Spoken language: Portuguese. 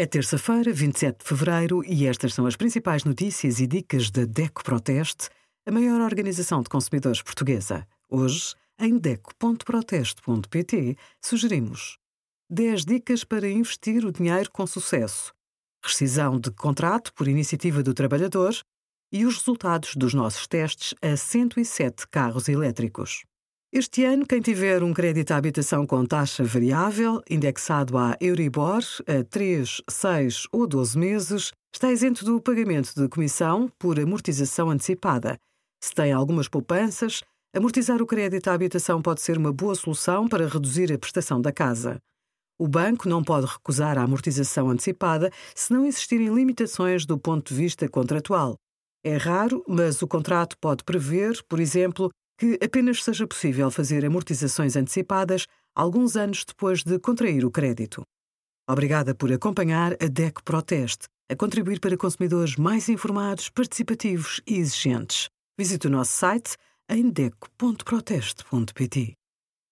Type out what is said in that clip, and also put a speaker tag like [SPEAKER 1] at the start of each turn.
[SPEAKER 1] É terça-feira, 27 de fevereiro, e estas são as principais notícias e dicas da DECO Proteste, a maior organização de consumidores portuguesa. Hoje, em DECO.proteste.pt, sugerimos 10 dicas para investir o dinheiro com sucesso, rescisão de contrato por iniciativa do trabalhador e os resultados dos nossos testes a 107 carros elétricos. Este ano, quem tiver um crédito à habitação com taxa variável, indexado à Euribor a 3, 6 ou 12 meses, está isento do pagamento de comissão por amortização antecipada. Se tem algumas poupanças, amortizar o crédito à habitação pode ser uma boa solução para reduzir a prestação da casa. O banco não pode recusar a amortização antecipada se não existirem limitações do ponto de vista contratual. É raro, mas o contrato pode prever, por exemplo, que apenas seja possível fazer amortizações antecipadas alguns anos depois de contrair o crédito. Obrigada por acompanhar a DEC Proteste, a contribuir para consumidores mais informados, participativos e exigentes. Visite o nosso site em deco.proteste.pt.